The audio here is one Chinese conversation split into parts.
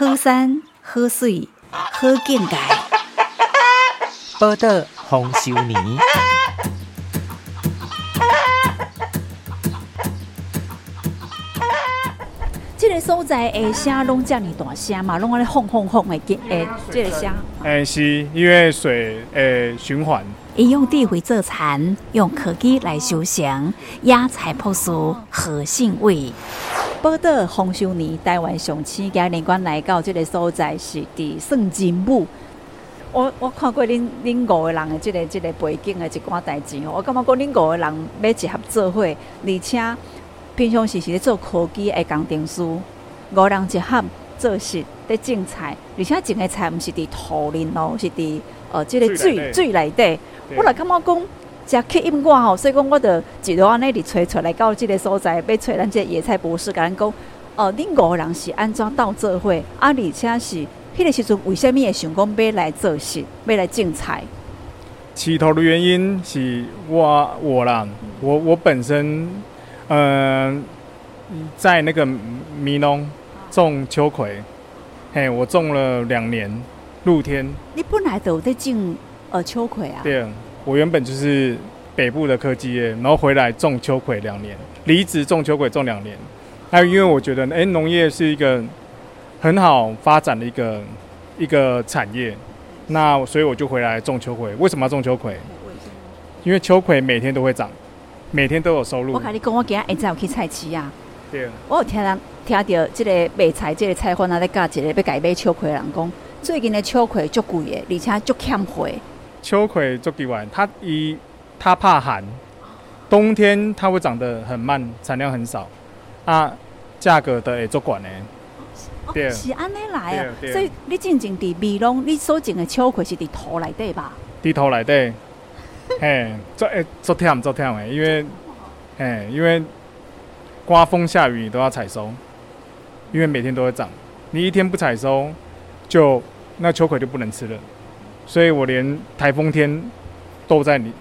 好山好水好境界。报道丰收年。这个所在的声拢遮尔大声嘛，拢安尼轰轰轰的吉诶，这个声。哎，是因为水诶循环。伊用智慧做田，用科技来修行，野菜朴素，和性味。报道丰收年，台湾上市家连关来到这个所在是伫圣金武。我我看过恁恁五个人的这个这个背景的一寡代志哦，我感觉讲恁五个人要集合做伙，而且平常时是咧做科技的工程师，五人一合做事咧种菜，而且种的菜毋是伫土里咯，是伫呃这个水水内底。我来感觉讲，食吸引我吼，所以讲我着一路安尼伫吹出来到即个所在，要揣咱这野菜博士，甲咱讲，哦，恁五个人是安怎到做伙，啊，而且是。迄个时阵，为什么会想讲要来做事，要来种菜？起头的原因是我我啦，我我本身，嗯，在那个迷农种秋葵，嘿，我种了两年，露天。你本来都在种呃秋葵啊？对，我原本就是北部的科技业，然后回来种秋葵两年，离职种秋葵种两年。还有因为我觉得，哎，农业是一个。很好发展的一个一个产业，那所以我就回来种秋葵。为什么要种秋葵？因为秋葵每天都会长，每天都有收入。我跟你讲，我今日下早有去菜市啊。对。我有听人听到这个卖菜，这个菜贩啊在教一个要改买秋葵，人讲最近的秋葵足贵的，而且足欠货。秋葵做几万，它一它怕寒，冬天它会长得很慢，产量很少，啊，价格的也做管呢。是安尼来啊，所以你真正伫米农，你所种的秋葵是伫土内底吧？伫土内底，嘿，做诶做忝做忝诶，因为，嘿，因为刮风下雨都要采收，因为每天都会长，你一天不采收，就那秋葵就不能吃了，所以我连台风天都在你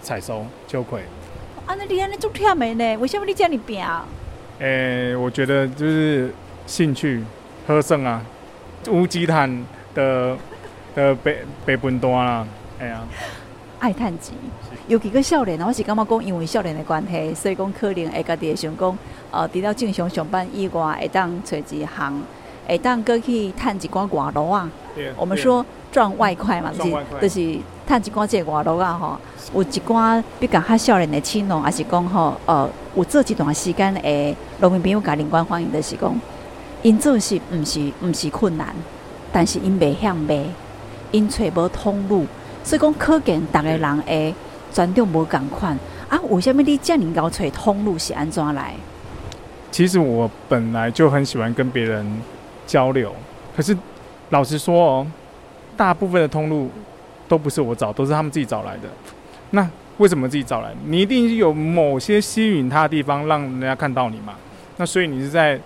采收秋葵。啊，那你安尼做忝诶呢？为什么你这样拼？诶，我觉得就是兴趣。喝胜啊！乌鸡炭的 的北北本端啦，哎呀，爱叹钱，有几个少年，我是感觉讲，因为少年的关系，所以讲可能会家己想讲，呃，除了正常上班以外，会当找一行，会当过去探一寡外劳啊。我们说赚外快嘛，就是就是探一寡这外劳啊，吼，有一寡比较较少年的青农，还是讲吼，呃，有做一段时间的农民朋友甲领官欢迎的是讲。因做是毋是毋是困难，但是因袂向卖，因揣无通路，所以讲可见逐个人诶专长无共款啊。为什么你这样搞揣通路是安怎来？其实我本来就很喜欢跟别人交流，可是老实说哦，大部分的通路都不是我找，都是他们自己找来的。那为什么自己找来？你一定有某些吸引他的地方，让人家看到你嘛？那所以你是在。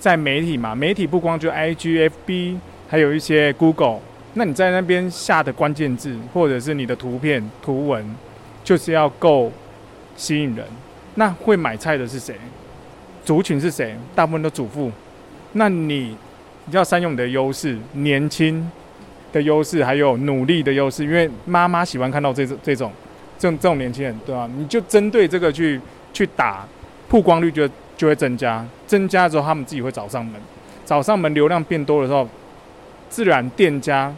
在媒体嘛，媒体不光就 I G F B，还有一些 Google。那你在那边下的关键字，或者是你的图片、图文，就是要够吸引人。那会买菜的是谁？族群是谁？大部分都主妇。那你要善用你的优势，年轻的优势，还有努力的优势，因为妈妈喜欢看到这种这种这种这种年轻人，对吧？你就针对这个去去打，曝光率就。就会增加，增加之后他们自己会找上门，找上门流量变多的时候，自然店家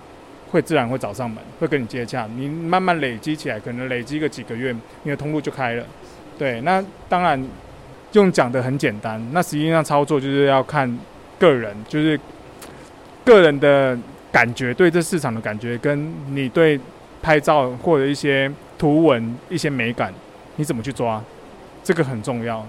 会自然会找上门，会跟你接洽。你慢慢累积起来，可能累积个几个月，你的通路就开了。对，那当然用讲的很简单，那实际上操作就是要看个人，就是个人的感觉，对这市场的感觉，跟你对拍照或者一些图文一些美感，你怎么去抓，这个很重要。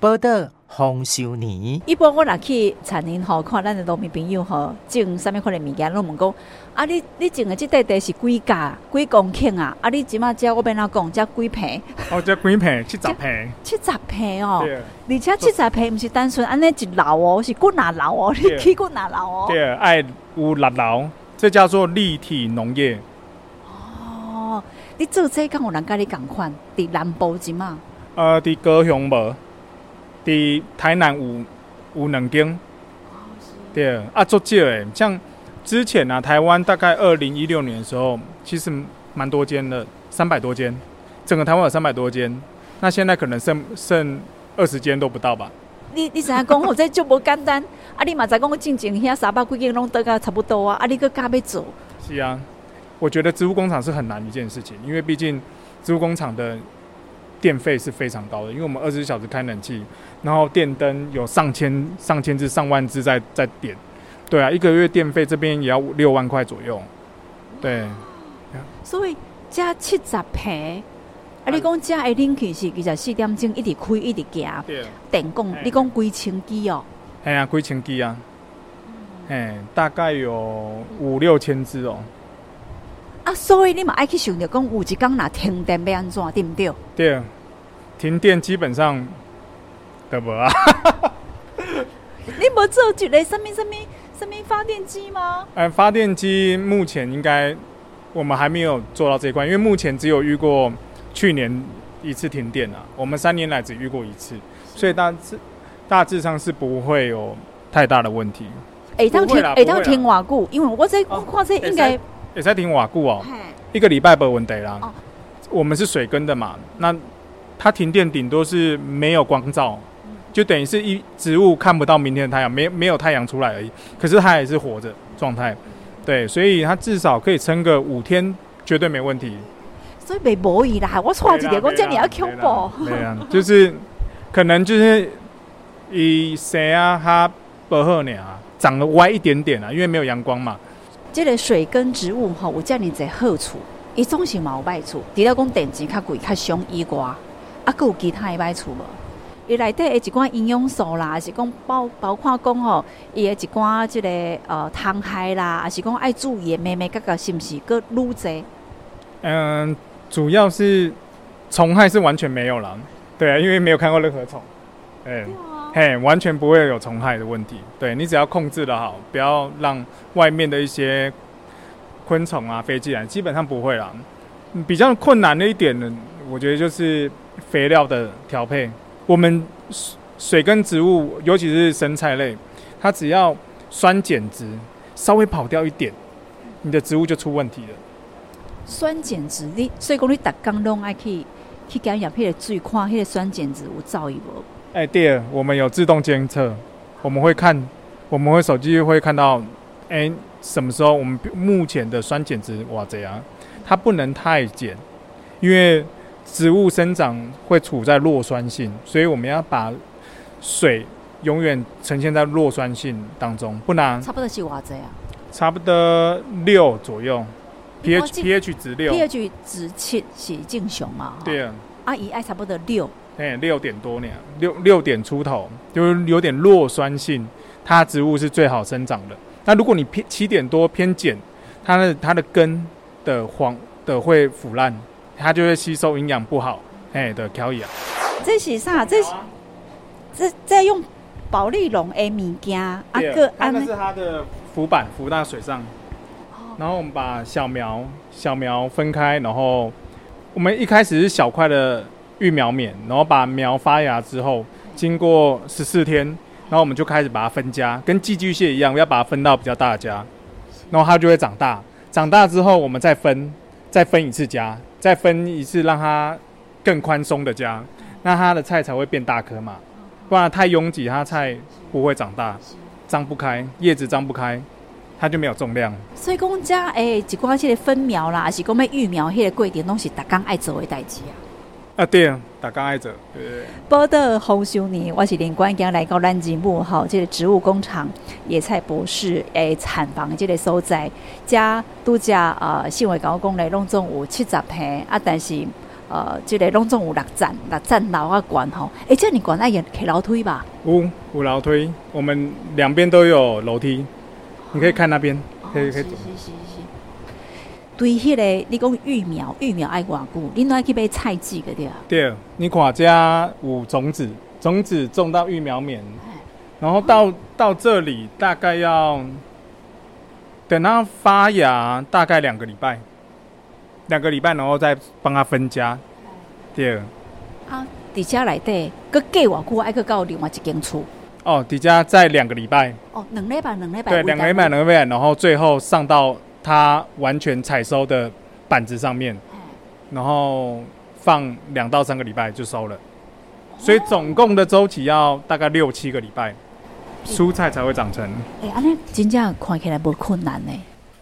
报道丰收年。一般我若去田林吼，看咱的农民朋友吼，种啥物款的物件，拢问讲，啊，你你种的即块地是几价、几公顷啊？啊，你即马只我变哪讲，只几平？哦，只几平？七十平？七十平哦。而且七十平毋是单纯安尼一楼哦，是几哪楼哦？你去几哪楼哦？对，爱有六楼，这叫做立体农业。哦，你做这敢有人甲你共款？伫南部即嘛？呃，伫高雄无。伫台南有有两间，对啊，做少诶，像之前啊，台湾大概二零一六年的时候，其实蛮多间的，三百多间，整个台湾有三百多间，那现在可能剩剩二十间都不到吧。你你知影讲？我这就无简单。啊，你嘛在讲进前遐三百几间拢得个差不多啊，啊，你个加要做？是啊，我觉得植物工厂是很难一件事情，因为毕竟植物工厂的电费是非常高的，因为我们二十四小时开冷气，然后电灯有上千、上千只、上万只在在点，对啊，一个月电费这边也要六万块左右，对。所以加七十平。啊！你讲加的冷气是二十四点钟一直开一直行，电工你讲几千机哦？系啊，几千机啊，嘿，大概有五六千只哦。啊，所以你嘛爱去想着讲，有一工若停电要安怎，对不对？对，停电基本上得无啊。你无做一个什么什么什么发电机吗？哎，发电机目前应该我们还没有做到这一关，因为目前只有遇过。去年一次停电啊，我们三年来只遇过一次，所以大致大致上是不会有太大的问题。哎，当停哎，当停瓦固，因为我这我看这应该也在停瓦固哦，一个礼拜不问题啦。我们是水根的嘛，那它停电顶多是没有光照，就等于是一植物看不到明天的太阳，没没有太阳出来而已。可是它也是活着状态，对，所以它至少可以撑个五天，绝对没问题。所以没无意啦，我错一点，我叫你要恐怖。对啊，就是可能就是以谁啊，它不好呢啊，长得歪一点点啊，因为没有阳光嘛。这个水跟植物吼，我叫你在好处，一种是嘛有坏处。除了讲电池较贵、较凶以外，啊，有其他的坏处无？伊内底的一寡营养素啦，还是讲包包括讲吼，伊的一寡即个呃汤害啦，还是讲爱注意的妹妹哥哥是毋是个愈侪？嗯。主要是虫害是完全没有了，对啊，因为没有看过任何虫，哎，嘿，完全不会有虫害的问题。对你只要控制的好，不要让外面的一些昆虫啊飞进来，基本上不会啦。比较困难的一点呢，我觉得就是肥料的调配。我们水跟植物，尤其是生菜类，它只要酸碱值稍微跑掉一点，你的植物就出问题了。酸碱值，你所以讲你逐工拢爱去去检验迄个水，看迄个酸碱值有造诣无？哎，对，我们有自动监测，我们会看，我们会手机会看到，哎，什么时候我们目前的酸碱值哇怎样？它不能太碱，因为植物生长会处在弱酸性，所以我们要把水永远呈现在弱酸性当中，不然差不多是哇怎样？差不多六左右。pH pH 值六，pH 值七是正常嘛？对啊，阿姨爱差不多六，哎，六点多呢，六六点出头，就是有点弱酸性，它植物是最好生长的。那如果你偏七点多偏碱，它的它的根的黄的会腐烂，它就会吸收营养不好，哎的调养。这是啥？这是这在用保利龙的物件，啊个，那是它的浮板浮到水上。然后我们把小苗小苗分开，然后我们一开始是小块的育苗棉，然后把苗发芽之后，经过十四天，然后我们就开始把它分家，跟寄居蟹一样，要把它分到比较大的家，然后它就会长大。长大之后，我们再分，再分一次家，再分一次让它更宽松的家，那它的菜才会变大颗嘛，不然太拥挤，它菜不会长大，张不开，叶子张不开。它就没有重量，所以讲家诶，一寡些分苗啦，还是讲要育苗，迄个过程拢是大刚爱做的代志啊。啊，对啊，大家爱做。报道丰收年，我是连关今来到咱节目吼，这个植物工厂野菜博士诶产房这个所在，加度假啊，新闻高工咧拢总有七十平啊，但是呃，这个拢总有六站，六站楼啊管吼，诶，这你管那也开楼梯吧？有有楼梯，我们两边都有楼梯。你可以看那边，可以可以走。对，迄个你讲育苗，育苗爱偌久，你拢爱去买菜籽个对啊？对，你看家有种子，种子种到育苗棉，然后到到这里大概要等它发芽，大概两个礼拜，两个礼拜，然后再帮它分家。对。啊，底下来底，佮过偌久爱去到另外一间厝。哦，底下在两个礼拜，哦，两礼拜，两礼拜，对，两个礼拜，两个礼拜，然后最后上到它完全采收的板子上面，然后放两到三个礼拜就收了，所以总共的周期要大概六七个礼拜，蔬菜才会长成。哎，安尼真正看起来不困难呢。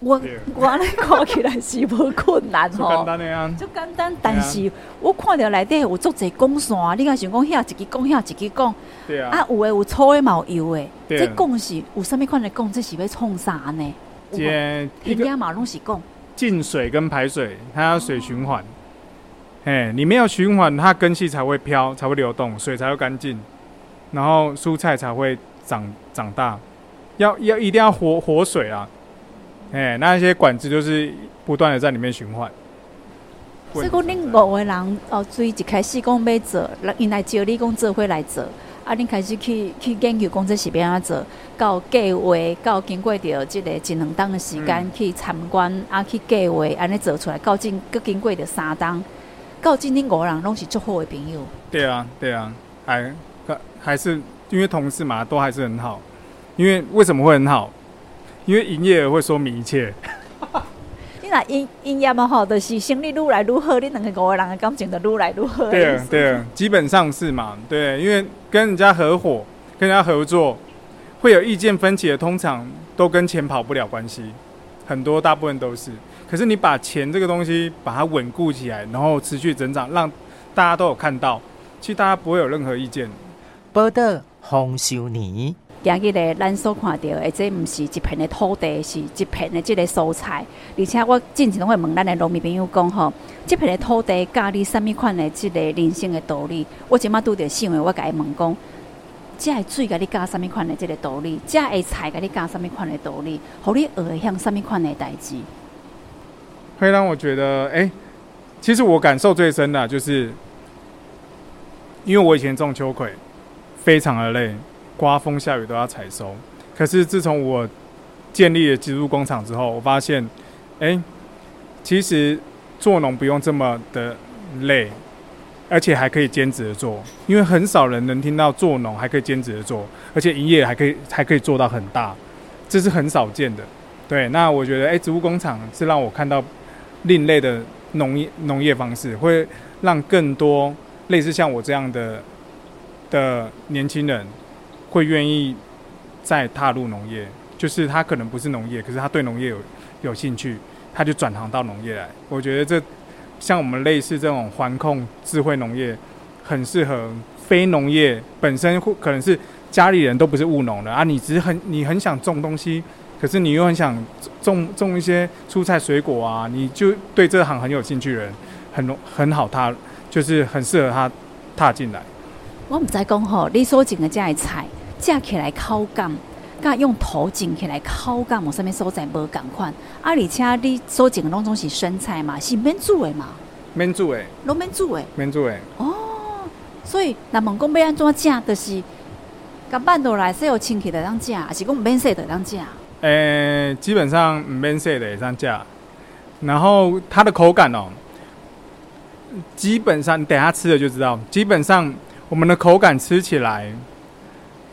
我我安尼看起来是无困难 吼，简单的啊，就简单。但是我看到内底有足侪讲线，你敢想讲遐一支讲遐一支讲，对啊，啊有诶有粗诶嘛有油诶，这讲是有啥物款的讲，这是要创啥呢？这一个马拢是讲进水跟排水，它要水循环。哎，你没有循环，它根系才会飘，才会流动，水才会干净，然后蔬菜才会长长大。要要一定要活活水啊！哎，那些管子就是不断的在里面循环。所以讲，恁五个人哦，最一开始讲要做，因来招你讲做会来做，啊，恁开始去去研究讲这是变安做，到计划，到经过着即个一两当的时间去参观，啊，去计划，安尼做出来，到今佮经过着三当，到今恁五个人拢是足好的朋友。对啊，对啊，还还是因为同事嘛，都还是很好。因为为什么会很好？因为营业额会说明一切。你那营营业嘛好，就是生意愈来愈好，你两个五个人的感情就愈来愈好。对啊，对啊，基本上是嘛。对，因为跟人家合伙、跟人家合作，会有意见分歧的，通常都跟钱跑不了关系。很多大部分都是。可是你把钱这个东西把它稳固起来，然后持续增长，让大家都有看到，其实大家不会有任何意见。报道红烧泥。今日咧，咱所看到的，这毋是一片的土地，是一片的即个蔬菜。而且我进前会问咱的农民朋友讲吼，这片的土地教你什么款的即个人生的道理？我即马拄着想的，我甲伊问讲，这水甲你教什么款的即个道理？这的菜甲你教什么款的道理？互你学会向什么款的代志？会让我觉得，哎，其实我感受最深的，就是因为我以前种秋葵，非常的累。刮风下雨都要采收，可是自从我建立了植物工厂之后，我发现，哎，其实做农不用这么的累，而且还可以兼职的做，因为很少人能听到做农还可以兼职的做，而且营业还可以还可以做到很大，这是很少见的。对，那我觉得，哎，植物工厂是让我看到另类的农业农业方式，会让更多类似像我这样的的年轻人。会愿意再踏入农业，就是他可能不是农业，可是他对农业有有兴趣，他就转行到农业来。我觉得这像我们类似这种环控智慧农业，很适合非农业本身，可能是家里人都不是务农的啊，你只是很你很想种东西，可是你又很想种种一些蔬菜水果啊，你就对这行很有兴趣的人，很很好踏，就是很适合他踏进来。我唔知讲吼，你所种的这些菜。架起来口感，甲用头剪起来口感，我上面所在无共款。啊，而且你所种的拢总是生菜嘛，是免煮的嘛？免煮的，拢免煮的，免煮的。哦，所以那问讲要安怎食，就是甲拌倒来，洗好清气的当食，还是讲免洗的当食？诶，基本上唔免洗的当食。然后它的口感哦，基本上你等下吃了就知道。基本上我们的口感吃起来。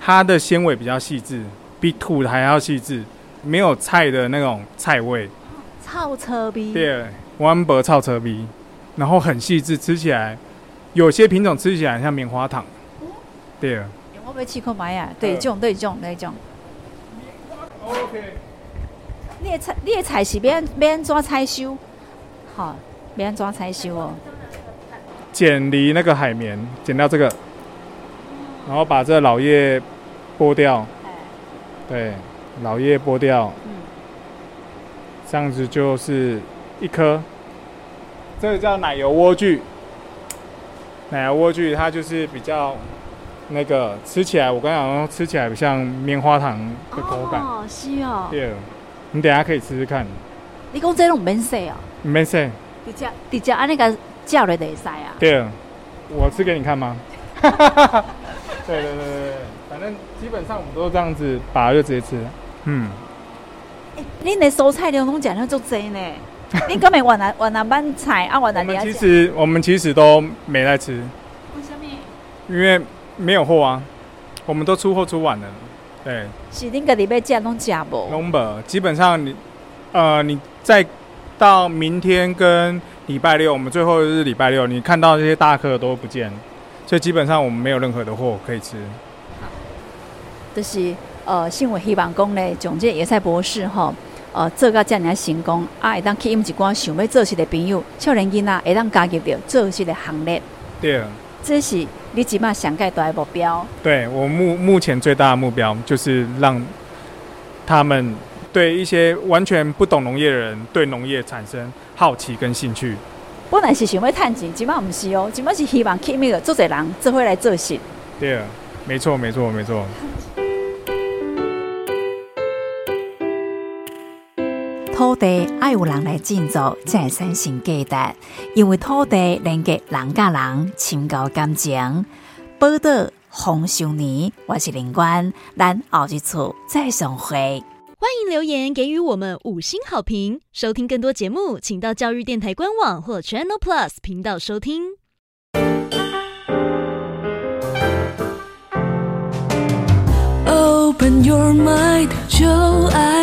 它的纤维比较细致，比土还要细致，没有菜的那种菜味。臭车逼。对，弯薄臭车逼，然后很细致，吃起来有些品种吃起来像棉花糖。对。我被气口买啊，对种对种对种。OK。你的菜你的菜是免免怎采收？好，免怎采收哦。剪离那个海绵，剪掉这个。然后把这老叶剥掉，对，老叶剥掉，这样子就是一颗。这个叫奶油莴苣，奶油莴苣它就是比较那个吃起来，我刚刚吃起来像棉花糖的口感。哦，是哦。对，你等下可以吃吃看。你讲这种免洗啊？免洗。直接直接按那个叫了得塞啊？对，我吃给你看吗？对对对对反正基本上我们都这样子，拔就直接吃。嗯。哎，你那蔬菜量拢讲了足多呢？你根本往南往南搬菜啊，往南。我们其实我们其实都没在吃。为什么？因为没有货啊。我们都出货出晚了。对，是恁个礼拜见拢食无？拢无，基本上你，呃，你再到明天跟礼拜六，我们最后一日礼拜六，你看到这些大客都不见，所以基本上我们没有任何的货可以吃。就是呃，新闻希望讲咧，从这野菜博士吼，呃，做到这样成功，啊，会当吸引一寡想要做事的朋友，少年囡仔会当加入到做事的行列。对，这是你起码想盖大的目标。对我目目前最大的目标就是让他们对一些完全不懂农业的人对农业产生好奇跟兴趣。本来是想要趁钱，起码不是哦，起码是希望吸引个做侪人做回来做事。对，没错，没错，没错。土地爱有人来建造，才会产生价值。因为土地连接人甲人深厚感情。报道丰收年，我是林官，咱后一次再相会。欢迎留言给予我们五星好评。收听更多节目，请到教育电台官网或 Channel Plus 频道收听。Open your mind，就爱。